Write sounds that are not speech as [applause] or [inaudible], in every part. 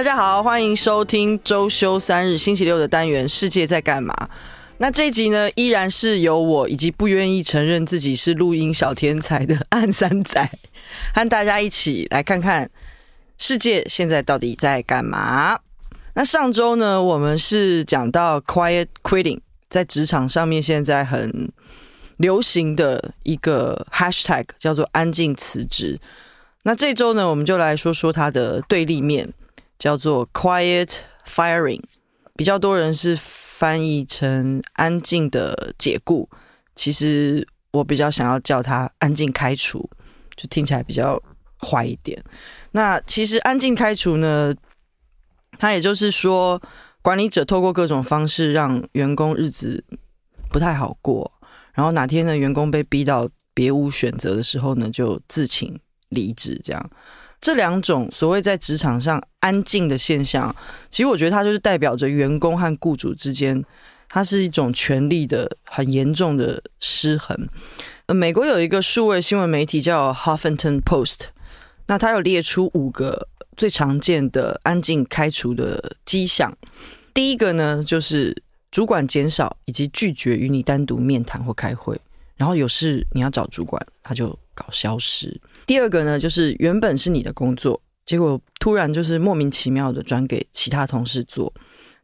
大家好，欢迎收听周休三日星期六的单元《世界在干嘛》。那这一集呢，依然是由我以及不愿意承认自己是录音小天才的暗三仔，[laughs] 和大家一起来看看世界现在到底在干嘛。那上周呢，我们是讲到 quiet quitting，在职场上面现在很流行的一个 hashtag 叫做“安静辞职”。那这周呢，我们就来说说它的对立面，叫做 quiet firing，比较多人是翻译成“安静的解雇”，其实我比较想要叫它“安静开除”，就听起来比较坏一点。那其实“安静开除”呢，它也就是说，管理者透过各种方式让员工日子不太好过，然后哪天呢，员工被逼到别无选择的时候呢，就自请。离职这样，这两种所谓在职场上安静的现象，其实我觉得它就是代表着员工和雇主之间，它是一种权力的很严重的失衡。呃，美国有一个数位新闻媒体叫 Huffington Post，那它有列出五个最常见的安静开除的迹象。第一个呢，就是主管减少以及拒绝与你单独面谈或开会，然后有事你要找主管，他就搞消失。第二个呢，就是原本是你的工作，结果突然就是莫名其妙的转给其他同事做。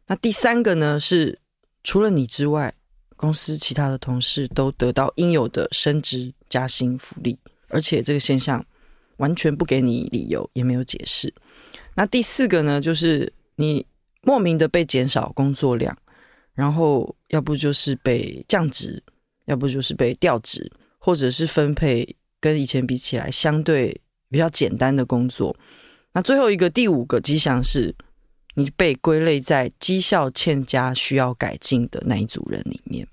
那第三个呢，是除了你之外，公司其他的同事都得到应有的升职加薪福利，而且这个现象完全不给你理由，也没有解释。那第四个呢，就是你莫名的被减少工作量，然后要不就是被降职，要不就是被调职，或者是分配。跟以前比起来，相对比较简单的工作。那最后一个第五个迹象是，你被归类在绩效欠佳、需要改进的那一组人里面。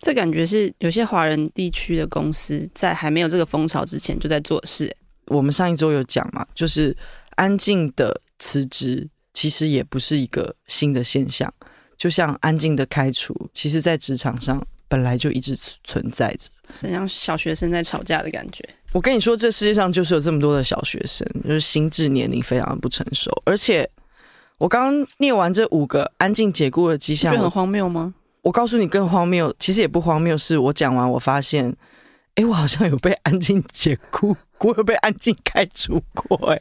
这感觉是有些华人地区的公司在还没有这个风潮之前就在做事。我们上一周有讲嘛，就是安静的辞职其实也不是一个新的现象，就像安静的开除，其实在职场上本来就一直存在着。很像小学生在吵架的感觉。我跟你说，这世界上就是有这么多的小学生，就是心智年龄非常的不成熟。而且，我刚刚念完这五个安静解雇的迹象，很荒谬吗？我告诉你，更荒谬，其实也不荒谬。是我讲完，我发现，哎，我好像有被安静解雇，[laughs] 我有被安静开除过，哎。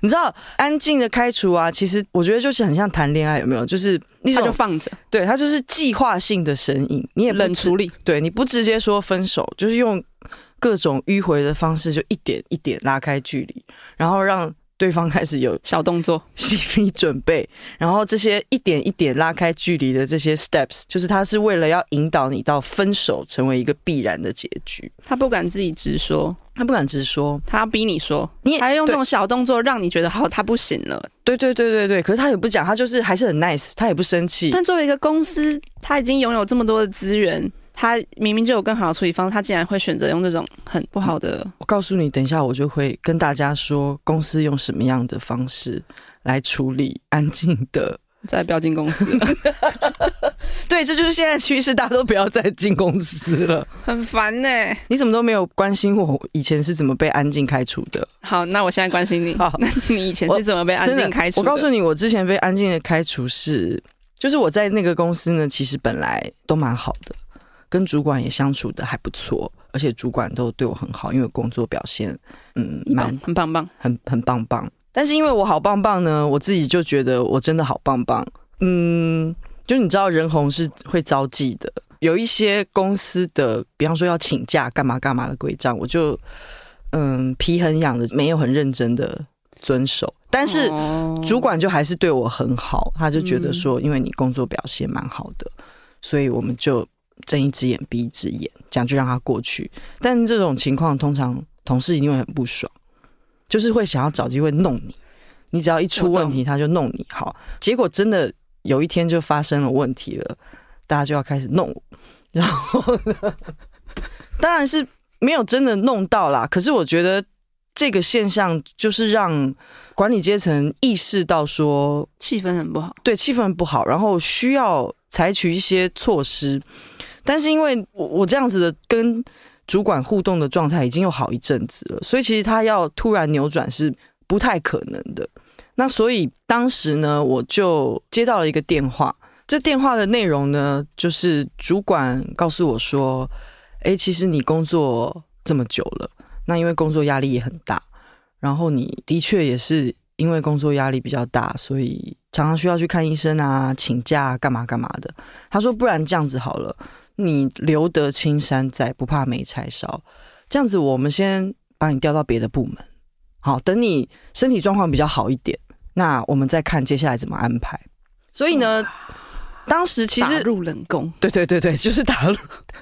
你知道安静的开除啊，其实我觉得就是很像谈恋爱，有没有？就是他就放着，对，他就是计划性的神隐，你也不冷处理，对，你不直接说分手，就是用各种迂回的方式，就一点一点拉开距离，然后让。对方开始有小动作，心理准备，然后这些一点一点拉开距离的这些 steps，就是他是为了要引导你到分手成为一个必然的结局。他不敢自己直说，他不敢直说，他要逼你说，你还用这种小动作让你觉得好，他不行了。对对对对对，可是他也不讲，他就是还是很 nice，他也不生气。但作为一个公司，他已经拥有这么多的资源。他明明就有更好的处理方式，他竟然会选择用这种很不好的。我告诉你，等一下我就会跟大家说，公司用什么样的方式来处理安静的。再不要进公司了。[laughs] 对，这就是现在趋势，大家都不要再进公司了，很烦呢、欸。你怎么都没有关心我以前是怎么被安静开除的？好，那我现在关心你。好，那 [laughs] 你以前是怎么被安静开除的？我告诉你，我之前被安静的开除是，就是我在那个公司呢，其实本来都蛮好的。跟主管也相处的还不错，而且主管都对我很好，因为工作表现，嗯，蛮很棒棒，很很棒棒。但是因为我好棒棒呢，我自己就觉得我真的好棒棒。嗯，就你知道人红是会招忌的，有一些公司的，比方说要请假干嘛干嘛的规章，我就嗯皮很痒的，没有很认真的遵守。但是主管就还是对我很好，他就觉得说，因为你工作表现蛮好的，所以我们就。睁一只眼闭一只眼，这样就让他过去。但这种情况，通常同事一定会很不爽，就是会想要找机会弄你。你只要一出问题，他就弄你。好，结果真的有一天就发生了问题了，大家就要开始弄我。然后呢，当然是没有真的弄到啦。可是我觉得这个现象就是让管理阶层意识到说气氛很不好，对，气氛不好，然后需要采取一些措施。但是因为我我这样子的跟主管互动的状态已经有好一阵子了，所以其实他要突然扭转是不太可能的。那所以当时呢，我就接到了一个电话。这电话的内容呢，就是主管告诉我说：“哎，其实你工作这么久了，那因为工作压力也很大，然后你的确也是因为工作压力比较大，所以常常需要去看医生啊、请假干嘛干嘛的。”他说：“不然这样子好了，你留得青山在，不怕没柴烧。这样子，我们先把你调到别的部门，好，等你身体状况比较好一点，那我们再看接下来怎么安排。”所以呢。当时其实打入冷宫，对对对对，[laughs] 就是打入。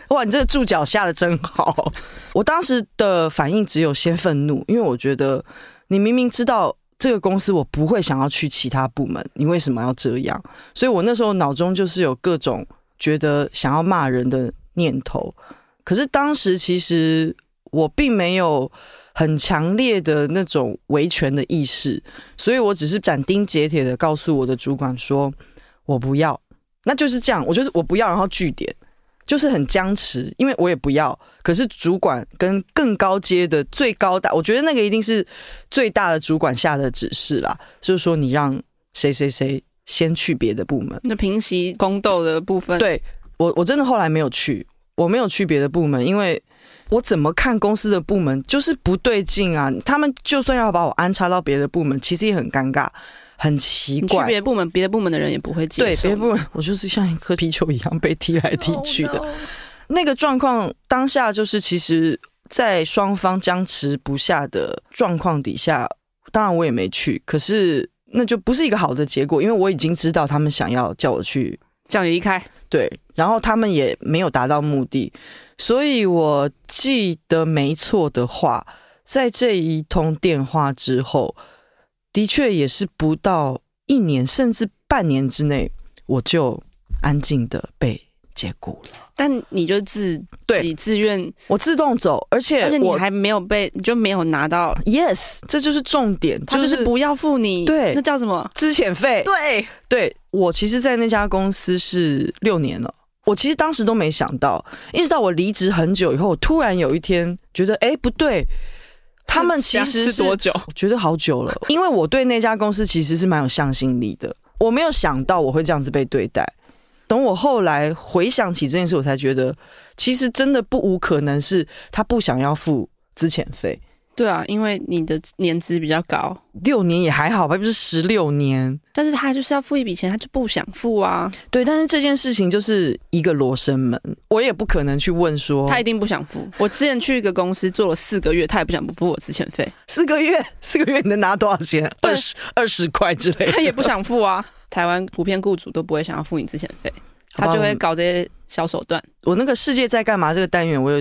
哇，你这个注脚下的真好。我当时的反应只有先愤怒，因为我觉得你明明知道这个公司我不会想要去其他部门，你为什么要这样？所以我那时候脑中就是有各种觉得想要骂人的念头。可是当时其实我并没有很强烈的那种维权的意识，所以我只是斩钉截铁的告诉我的主管说：“我不要。”那就是这样，我就是我不要，然后据点，就是很僵持，因为我也不要。可是主管跟更高阶的最高大，我觉得那个一定是最大的主管下的指示啦，就是说你让谁谁谁先去别的部门。那平息宫斗的部分，对，我我真的后来没有去，我没有去别的部门，因为我怎么看公司的部门就是不对劲啊。他们就算要把我安插到别的部门，其实也很尴尬。很奇怪，去别的部门，别的部门的人也不会接受。对，别的部门，我就是像一颗皮球一样被踢来踢去的。Oh. 那个状况当下就是，其实，在双方僵持不下的状况底下，当然我也没去。可是那就不是一个好的结果，因为我已经知道他们想要叫我去叫你离开。对，然后他们也没有达到目的，所以我记得没错的话，在这一通电话之后。的确也是不到一年，甚至半年之内，我就安静的被解雇了。但你就自己自愿，我自动走，而且而且你还没有被，你就没有拿到。Yes，这就是重点，他就是不要付你。对，那叫什么？资遣费。对，对我其实，在那家公司是六年了。我其实当时都没想到，一直到我离职很久以后，我突然有一天觉得，哎，不对。他们其实是，是多久？我觉得好久了，因为我对那家公司其实是蛮有向心力的。我没有想到我会这样子被对待。等我后来回想起这件事，我才觉得其实真的不无可能是他不想要付资遣费。对啊，因为你的年资比较高，六年也还好吧，不是十六年。但是他就是要付一笔钱，他就不想付啊。对，但是这件事情就是一个罗生门，我也不可能去问说他一定不想付。我之前去一个公司做了四个月，他也不想不付我资遣费。四个月，四个月你能拿多少钱？[laughs] 二十二十块之类的。他也不想付啊。台湾普遍雇主都不会想要付你资遣费，他就会搞这些小手段。我那个世界在干嘛？这个单元我有，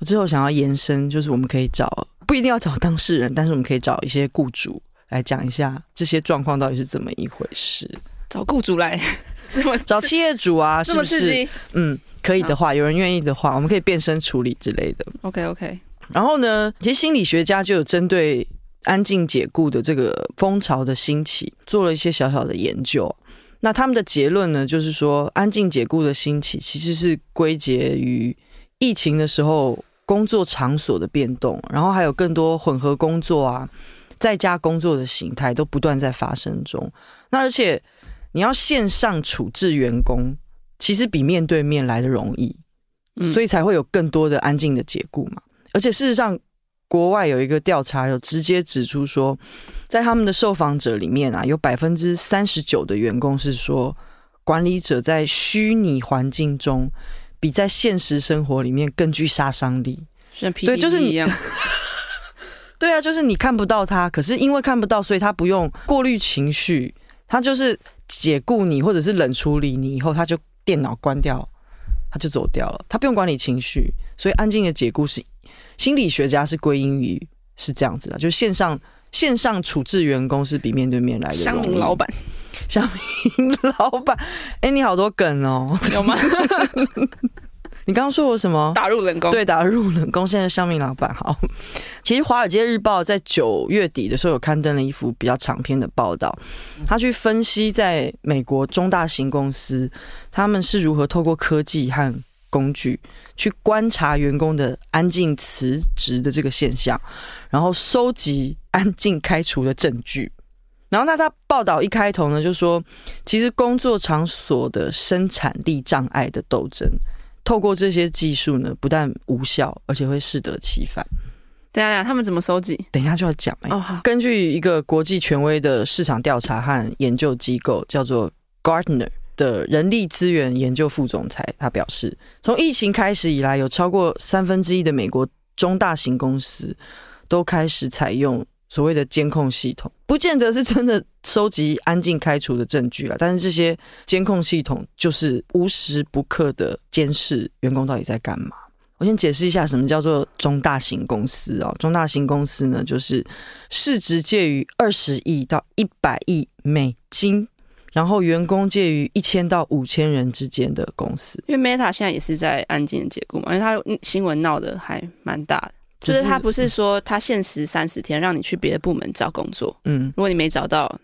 我之后想要延伸，就是我们可以找。不一定要找当事人，但是我们可以找一些雇主来讲一下这些状况到底是怎么一回事。找雇主来，[laughs] [laughs] 找企业主啊，[laughs] 是不是？嗯，可以的话，有人愿意的话，我们可以变身处理之类的。OK OK。然后呢，其实心理学家就有针对安静解雇的这个风潮的兴起，做了一些小小的研究。那他们的结论呢，就是说安静解雇的兴起其实是归结于疫情的时候。工作场所的变动，然后还有更多混合工作啊，在家工作的形态都不断在发生中。那而且你要线上处置员工，其实比面对面来的容易，所以才会有更多的安静的解雇嘛。而且事实上，国外有一个调查有直接指出说，在他们的受访者里面啊，有百分之三十九的员工是说，管理者在虚拟环境中。比在现实生活里面更具杀伤力，对，就是你一样。[laughs] 对啊，就是你看不到他，可是因为看不到，所以他不用过滤情绪，他就是解雇你，或者是冷处理你以后，他就电脑关掉，他就走掉了，他不用管理情绪，所以安静的解雇是心理学家是归因于是这样子的，就线上线上处置员工是比面对面来的。乡民老板。乡民老板，[laughs] 哎，你好多梗哦，有吗？[laughs] 你刚刚说我什么？打入冷宫？对，打入冷宫。现在乡民老板好。其实《华尔街日报》在九月底的时候有刊登了一幅比较长篇的报道，他去分析在美国中大型公司他们是如何透过科技和工具去观察员工的安静辞职的这个现象，然后收集安静开除的证据。然后那他报道一开头呢，就说其实工作场所的生产力障碍的斗争，透过这些技术呢，不但无效，而且会适得其反。等一下，他们怎么收集？等一下就要讲哎。哦好。根据一个国际权威的市场调查和研究机构，叫做 Gartner 的人力资源研究副总裁，他表示，从疫情开始以来，有超过三分之一的美国中大型公司都开始采用所谓的监控系统，不见得是真的收集安静开除的证据了，但是这些监控系统就是无时不刻的监视员工到底在干嘛。我先解释一下什么叫做中大型公司哦。中大型公司呢，就是市值介于二十亿到一百亿美金，然后员工介于一千到五千人之间的公司。因为 Meta 现在也是在安静的解雇嘛，因为它新闻闹得还蛮大的，就是他不是说他限时三十天让你去别的部门找工作，嗯，如果你没找到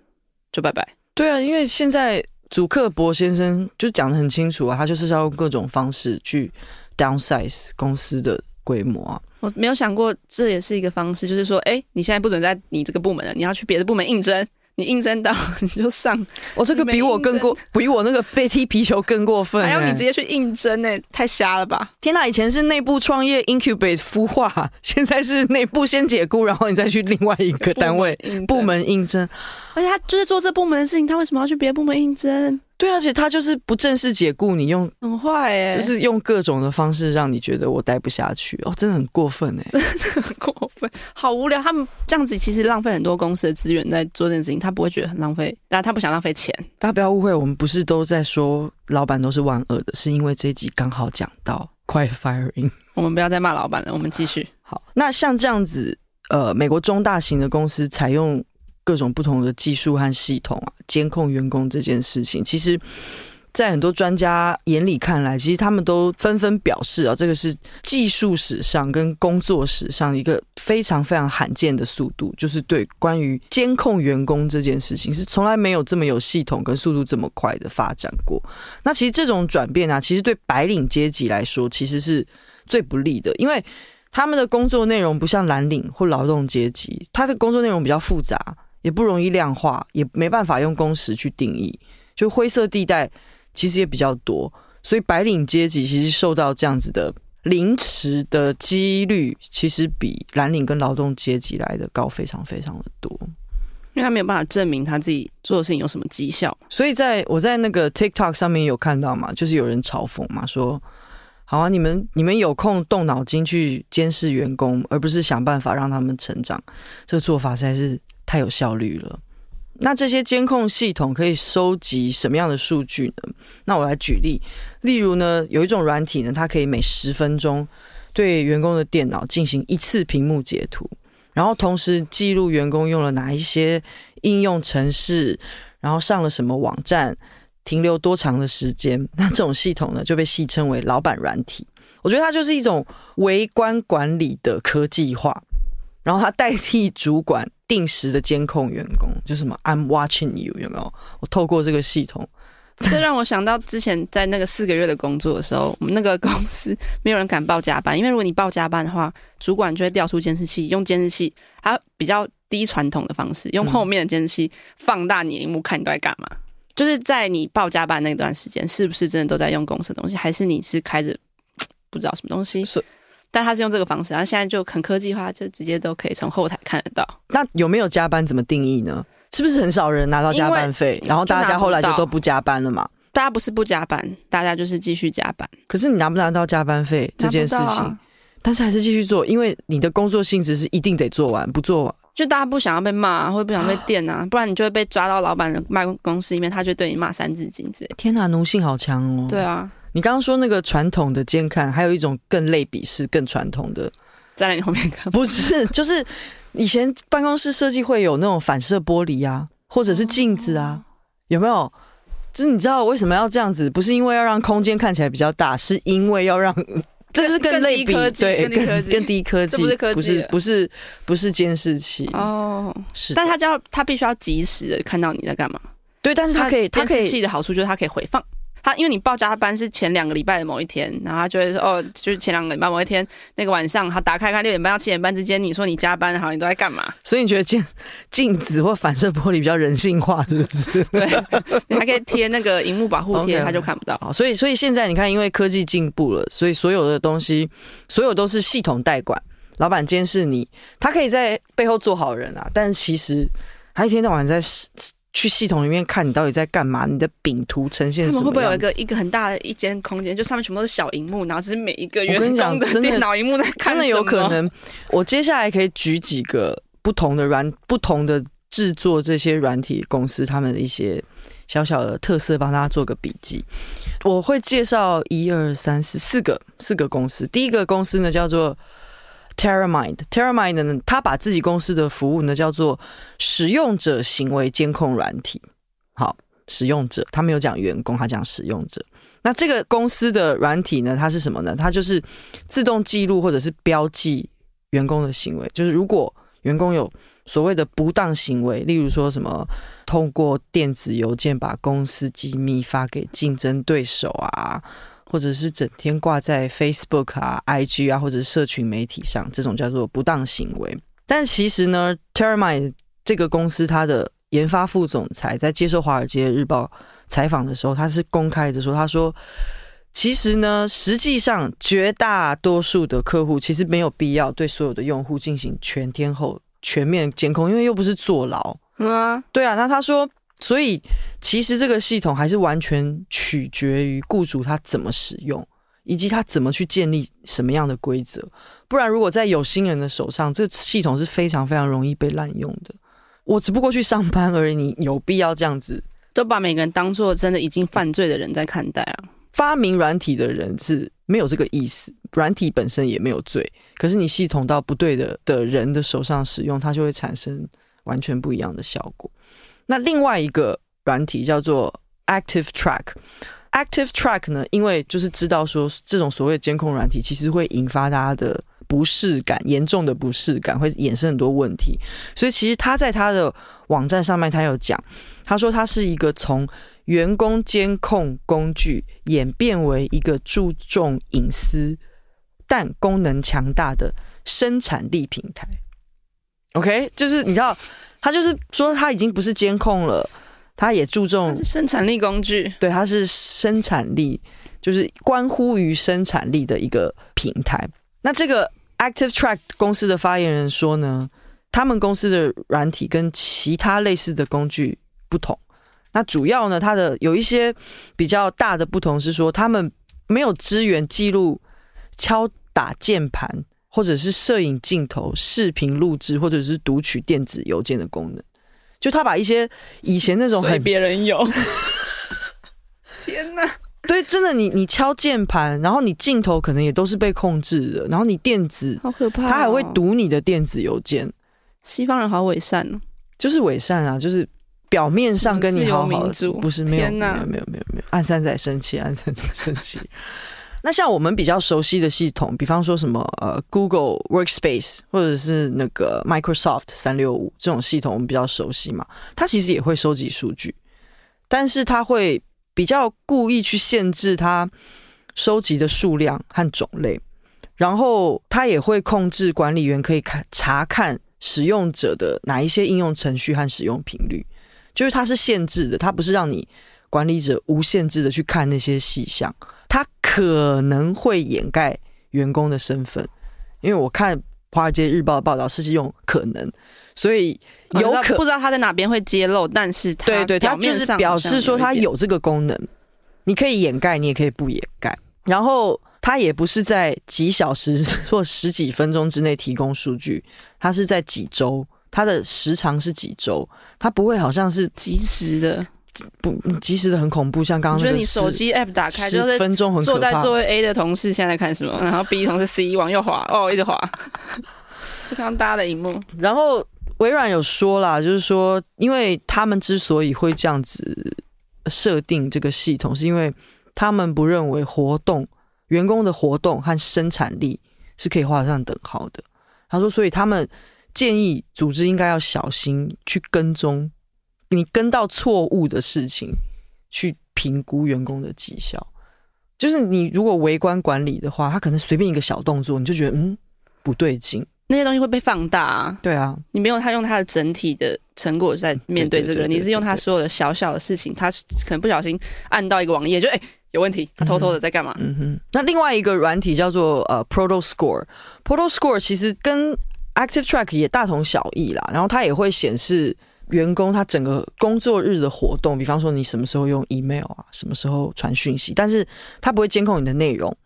就拜拜。对啊，因为现在祖克伯先生就讲的很清楚啊，他就是要用各种方式去。downsize 公司的规模啊，我没有想过这也是一个方式，就是说，哎，你现在不准在你这个部门了，你要去别的部门应征。你应征到 [laughs] 你就上，我、哦、这个比我更过，比我那个被踢皮球更过分。还有你直接去应征呢，太瞎了吧！天哪，以前是内部创业 incubate 孵化，现在是内部先解雇，然后你再去另外一个单位部门应征。而且他就是做这部门的事情，他为什么要去别的部门应征？对，而且他就是不正式解雇你，用很坏哎，就是用各种的方式让你觉得我待不下去哦，真的很过分哎，真的很过分，好无聊。他们这样子其实浪费很多公司的资源在做这件事情，他不会觉得很浪费，但他不想浪费钱。大家不要误会，我们不是都在说老板都是万恶的，是因为这一集刚好讲到 quiet firing。我们不要再骂老板了，我们继续。好，那像这样子，呃，美国中大型的公司采用。各种不同的技术和系统啊，监控员工这件事情，其实，在很多专家眼里看来，其实他们都纷纷表示啊，这个是技术史上跟工作史上一个非常非常罕见的速度，就是对关于监控员工这件事情，是从来没有这么有系统跟速度这么快的发展过。那其实这种转变啊，其实对白领阶级来说，其实是最不利的，因为他们的工作内容不像蓝领或劳动阶级，他的工作内容比较复杂。也不容易量化，也没办法用工时去定义，就灰色地带其实也比较多，所以白领阶级其实受到这样子的凌迟的几率，其实比蓝领跟劳动阶级来的高非常非常的多，因为他没有办法证明他自己做的事情有什么绩效，所以在我在那个 TikTok 上面有看到嘛，就是有人嘲讽嘛，说好啊，你们你们有空动脑筋去监视员工，而不是想办法让他们成长，这个做法实在是。太有效率了。那这些监控系统可以收集什么样的数据呢？那我来举例，例如呢，有一种软体呢，它可以每十分钟对员工的电脑进行一次屏幕截图，然后同时记录员工用了哪一些应用程式，然后上了什么网站，停留多长的时间。[laughs] 那这种系统呢，就被戏称为“老板软体”。我觉得它就是一种微观管理的科技化，然后它代替主管。定时的监控员工，就什么 I'm watching you，有没有？我透过这个系统，这让我想到之前在那个四个月的工作的时候，我们那个公司没有人敢报加班，[laughs] 因为如果你报加班的话，主管就会调出监视器，用监视器，它比较低传统的方式，用后面的监视器放大你的萤幕，看你都在干嘛。就是在你报加班那段时间，是不是真的都在用公司的东西，还是你是开着不知道什么东西？但他是用这个方式，然后现在就很科技化，就直接都可以从后台看得到。那有没有加班怎么定义呢？是不是很少人拿到加班费？然后大家后来就都不加班了嘛？大家不是不加班，大家就是继续加班。可是你拿不拿到加班费这件事情，啊、但是还是继续做，因为你的工作性质是一定得做完，不做完就大家不想要被骂，或者不想被电啊，[gasps] 不然你就会被抓到老板的办公室里面，他就对你骂三字经之类。天哪，奴性好强哦！对啊。你刚刚说那个传统的监看，还有一种更类比是更传统的，站在你后面看。[laughs] 不是，就是以前办公室设计会有那种反射玻璃啊，或者是镜子啊，有没有？就是你知道为什么要这样子？不是因为要让空间看起来比较大，是因为要让 [laughs] 这是更类比，对，更更低科技，不是科技，不是不是不是监视器哦，是，但他就要他必须要及时的看到你在干嘛。对，但是他可以，他可以，监视器的好处就是它可以回放。他因为你报加班是前两个礼拜的某一天，然后他就会说哦，就是前两个礼拜某一天那个晚上，他打开看六点半到七点半之间，你说你加班好，你都在干嘛？所以你觉得镜镜子或反射玻璃比较人性化，是不是？对，[laughs] 你还可以贴那个荧幕保护贴，他就看不到。好，所以所以现在你看，因为科技进步了，所以所有的东西，所有都是系统代管，老板监视你，他可以在背后做好人啊，但是其实他一天到晚在。去系统里面看你到底在干嘛？你的饼图呈现什么？他们会不会有一个一个很大的一间空间，就上面全部都是小荧幕，然后只是每一个员工的电脑荧幕在看？真的有可能。我接下来可以举几个不同的软、不同的制作这些软体公司他们的一些小小的特色，帮大家做个笔记。我会介绍一二三四四个四个公司。第一个公司呢叫做。Terramind，Terramind 呢，他把自己公司的服务呢叫做使用者行为监控软体。好，使用者，他没有讲员工，他讲使用者。那这个公司的软体呢，它是什么呢？它就是自动记录或者是标记员工的行为。就是如果员工有所谓的不当行为，例如说什么通过电子邮件把公司机密发给竞争对手啊。或者是整天挂在 Facebook 啊、IG 啊，或者是社群媒体上，这种叫做不当行为。但其实呢，Terramind 这个公司它的研发副总裁在接受《华尔街日报》采访的时候，他是公开的说：“他说，其实呢，实际上绝大多数的客户其实没有必要对所有的用户进行全天候全面监控，因为又不是坐牢。”嗯啊，对啊。那他说。所以，其实这个系统还是完全取决于雇主他怎么使用，以及他怎么去建立什么样的规则。不然，如果在有心人的手上，这个系统是非常非常容易被滥用的。我只不过去上班而已，你 [laughs] 有必要这样子都把每个人当做真的已经犯罪的人在看待啊？发明软体的人是没有这个意思，软体本身也没有罪。可是你系统到不对的的人的手上使用，它就会产生完全不一样的效果。那另外一个软体叫做 Active Track，Active Track 呢，因为就是知道说这种所谓监控软体其实会引发大家的不适感，严重的不适感会衍生很多问题，所以其实他在他的网站上面他有讲，他说他是一个从员工监控工具演变为一个注重隐私但功能强大的生产力平台。OK，就是你知道。他就是说，他已经不是监控了，他也注重生产力工具。对，他是生产力，就是关乎于生产力的一个平台。那这个 Active Track 公司的发言人说呢，他们公司的软体跟其他类似的工具不同。那主要呢，它的有一些比较大的不同是说，他们没有支援记录敲打键盘。或者是摄影镜头、视频录制，或者是读取电子邮件的功能，就他把一些以前那种很别人有，[laughs] 天哪！对，真的，你你敲键盘，然后你镜头可能也都是被控制的，然后你电子好可怕，他还会读你的电子邮件。西方人好伪善哦，就是伪善啊，就是表面上跟你好好的，不是没有没有没有没有没有没有，按三仔生气，按三仔生气。那像我们比较熟悉的系统，比方说什么呃，Google Workspace 或者是那个 Microsoft 三六五这种系统，我们比较熟悉嘛。它其实也会收集数据，但是它会比较故意去限制它收集的数量和种类，然后它也会控制管理员可以看查看使用者的哪一些应用程序和使用频率，就是它是限制的，它不是让你管理者无限制的去看那些细项。他可能会掩盖员工的身份，因为我看《华尔街日报》的报道是用可能，所以有可不知道他在哪边会揭露，但是他对对，他就是表示说他有这个功能，你可以掩盖，你也可以不掩盖。然后他也不是在几小时 [laughs] 或十几分钟之内提供数据，他是在几周，他的时长是几周，他不会好像是及时的。不及时的很恐怖，像刚刚那个，觉得你手机 app 打开，就是分钟很坐在座位 A 的同事现在在看什么，然后 B 同事 C 往右滑，哦，一直滑，非常大的荧幕。[laughs] 然后微软有说啦，就是说，因为他们之所以会这样子设定这个系统，是因为他们不认为活动员工的活动和生产力是可以画上等号的。他说，所以他们建议组织应该要小心去跟踪。你跟到错误的事情去评估员工的绩效。就是你如果围观管理的话，他可能随便一个小动作，你就觉得嗯不对劲，那些东西会被放大啊。对啊，你没有他用他的整体的成果在面对这个人，你是用他所有的小小的事情，他可能不小心按到一个网页，就哎、欸、有问题，他偷偷的在干嘛？嗯哼。那另外一个软体叫做呃 Proto Score，Proto Score 其实跟 Active Track 也大同小异啦，然后它也会显示。员工他整个工作日的活动，比方说你什么时候用 email 啊，什么时候传讯息，但是他不会监控你的内容，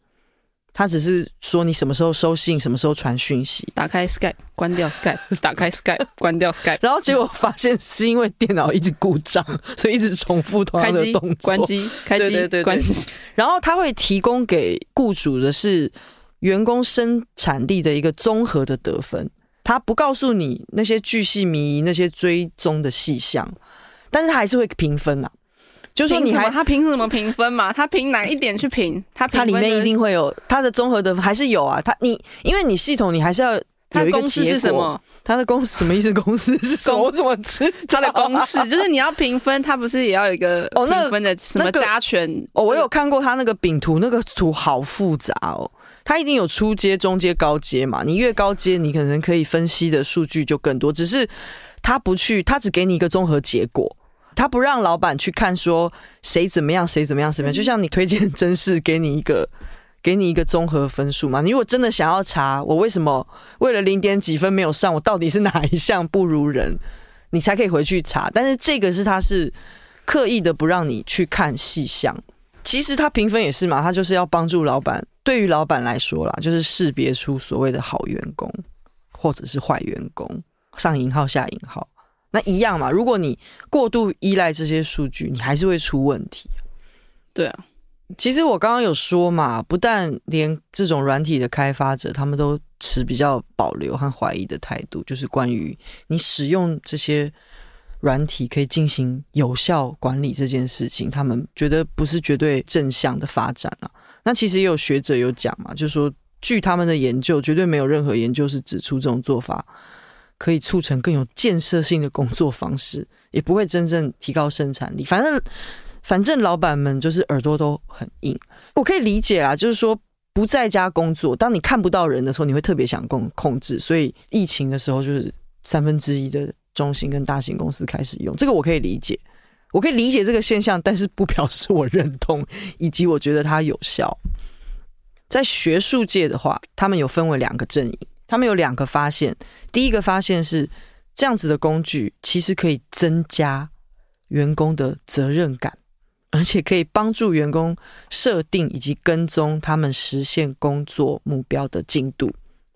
他只是说你什么时候收信，什么时候传讯息。打开 Skype，关掉 Skype，[laughs] 打开 Skype，关掉 Skype，然后结果发现是因为电脑一直故障，所以一直重复同样的动作。关机，开机，对对对，关机。然后他会提供给雇主的是员工生产力的一个综合的得分。他不告诉你那些巨细靡遗、那些追踪的细项，但是他还是会评分啊。就是说，你还他凭什么评分嘛？他凭哪一点去评？他他里面一定会有他的综合的，还是有啊？他你因为你系统你还是要有一个结果。是什么？他的公司 [laughs] 什么意思？公式是什么？我怎么知道？他的公式就是你要评分，他不是也要有一个 [laughs] 评分的什么加权？哦，我有看过他那个饼图，那个图好复杂哦。它一定有初阶、中阶、高阶嘛？你越高阶，你可能可以分析的数据就更多。只是他不去，他只给你一个综合结果，他不让老板去看说谁怎么样，谁怎么样，什么样。就像你推荐真是给你一个，给你一个综合分数嘛。你如果真的想要查我为什么为了零点几分没有上，我到底是哪一项不如人，[laughs] 你才可以回去查。但是这个是他是刻意的不让你去看细项。其实他评分也是嘛，他就是要帮助老板。对于老板来说啦，就是识别出所谓的好员工，或者是坏员工，上引号下引号，那一样嘛。如果你过度依赖这些数据，你还是会出问题。对啊，其实我刚刚有说嘛，不但连这种软体的开发者，他们都持比较保留和怀疑的态度，就是关于你使用这些软体可以进行有效管理这件事情，他们觉得不是绝对正向的发展啊。那其实也有学者有讲嘛，就是说，据他们的研究，绝对没有任何研究是指出这种做法可以促成更有建设性的工作方式，也不会真正提高生产力。反正，反正老板们就是耳朵都很硬。我可以理解啦，就是说不在家工作，当你看不到人的时候，你会特别想控控制。所以疫情的时候，就是三分之一的中型跟大型公司开始用这个，我可以理解。我可以理解这个现象，但是不表示我认同，以及我觉得它有效。在学术界的话，他们有分为两个阵营，他们有两个发现。第一个发现是，这样子的工具其实可以增加员工的责任感，而且可以帮助员工设定以及跟踪他们实现工作目标的进度。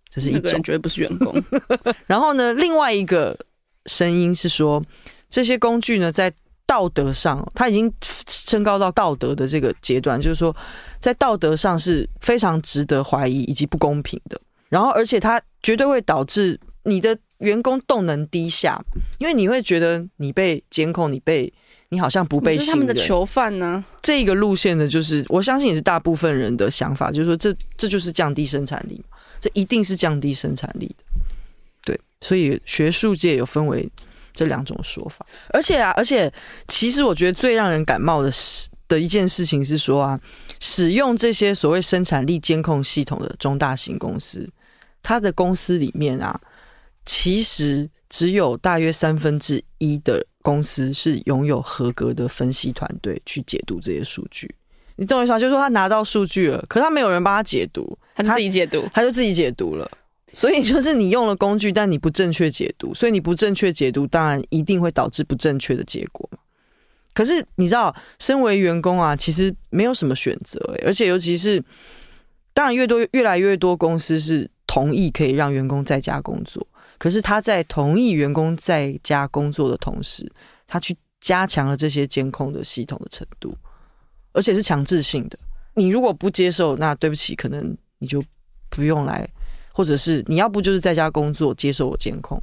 这是一种，绝对不是员工。[laughs] 然后呢，另外一个声音是说，这些工具呢，在道德上，它已经升高到道德的这个阶段，就是说，在道德上是非常值得怀疑以及不公平的。然后，而且它绝对会导致你的员工动能低下，因为你会觉得你被监控，你被你好像不被信任。他们的囚犯呢？这个路线呢，就是我相信也是大部分人的想法，就是说这这就是降低生产力，这一定是降低生产力的。对，所以学术界有分为。这两种说法，而且啊，而且，其实我觉得最让人感冒的是的一件事情是说啊，使用这些所谓生产力监控系统的中大型公司，它的公司里面啊，其实只有大约三分之一的公司是拥有合格的分析团队去解读这些数据。你懂我意思吗？就是说他拿到数据了，可是他没有人帮他解读，他就自己解读，他就自己解读了。所以就是你用了工具，但你不正确解读，所以你不正确解读，当然一定会导致不正确的结果嘛。可是你知道，身为员工啊，其实没有什么选择，而且尤其是，当然越多越来越多公司是同意可以让员工在家工作，可是他在同意员工在家工作的同时，他去加强了这些监控的系统的程度，而且是强制性的。你如果不接受，那对不起，可能你就不用来。或者是你要不就是在家工作接受我监控，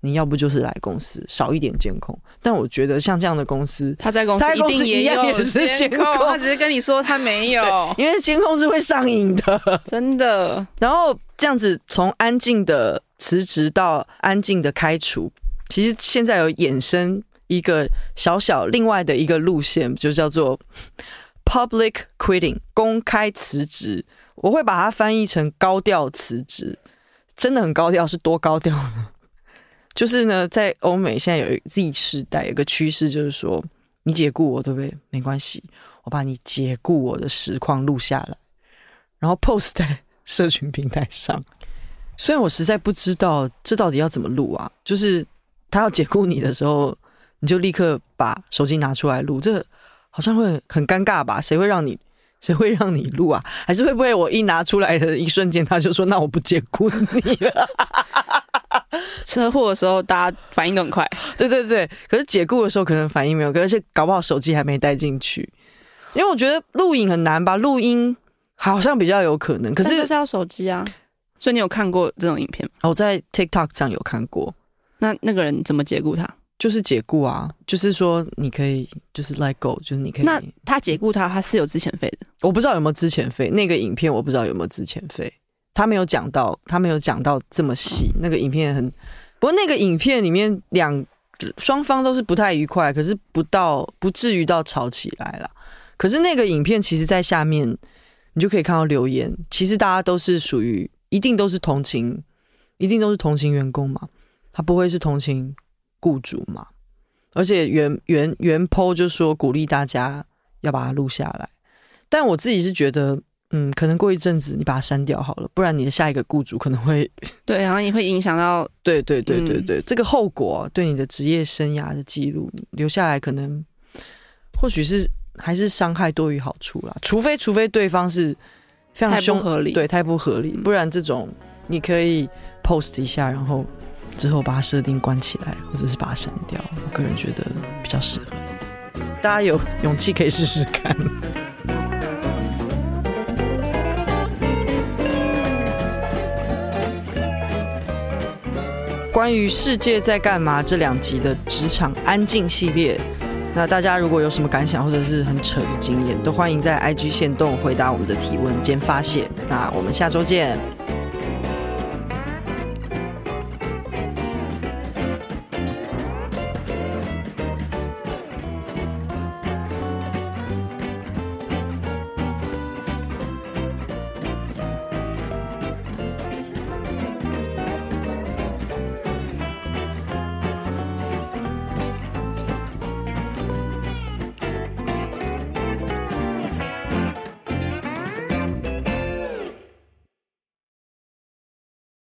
你要不就是来公司少一点监控。但我觉得像这样的公司，他在公司一定也有监控，他只是跟你说他没有，[laughs] 因为监控是会上瘾的，真的。然后这样子从安静的辞职到安静的开除，其实现在有衍生一个小小另外的一个路线，就叫做 public quitting 公开辞职。我会把它翻译成高调辞职，真的很高调，是多高调呢？[laughs] 就是呢，在欧美现在有一个 Z 世代，有个趋势就是说，你解雇我，对不对？没关系，我把你解雇我的实况录下来，然后 post 在社群平台上。虽然我实在不知道这到底要怎么录啊，就是他要解雇你的时候，你就立刻把手机拿出来录，这好像会很尴尬吧？谁会让你？[laughs] 谁会让你录啊？还是会不会我一拿出来的一瞬间，他就说：“那我不解雇你了。[laughs] ” [laughs] 车祸的时候，大家反应都很快。对对对，可是解雇的时候可能反应没有，而且搞不好手机还没带进去。因为我觉得录影很难吧，录音好像比较有可能。可是就是要手机啊，所以你有看过这种影片吗？我在 TikTok 上有看过。那那个人怎么解雇他？就是解雇啊，就是说你可以就是 let go，就是你可以。那他解雇他，他是有资遣费的。我不知道有没有资遣费，那个影片我不知道有没有资遣费，他没有讲到，他没有讲到这么细。那个影片很，不过那个影片里面两双方都是不太愉快，可是不到不至于到吵起来了。可是那个影片其实，在下面你就可以看到留言，其实大家都是属于一定都是同情，一定都是同情员工嘛，他不会是同情。雇主嘛，而且原原原 po 就说鼓励大家要把它录下来，但我自己是觉得，嗯，可能过一阵子你把它删掉好了，不然你的下一个雇主可能会 [laughs] 对，然后你会影响到，[laughs] 对对对对对，嗯、这个后果对你的职业生涯的记录留下来，可能或许是还是伤害多于好处啦，除非除非对方是非常凶合理，对，太不合理，不然这种你可以 post 一下，然后。之后把它设定关起来，或者是把它删掉，我个人觉得比较适合。大家有勇气可以试试看。关于世界在干嘛这两集的职场安静系列，那大家如果有什么感想或者是很扯的经验，都欢迎在 IG 线动回答我们的提问兼发泄。那我们下周见。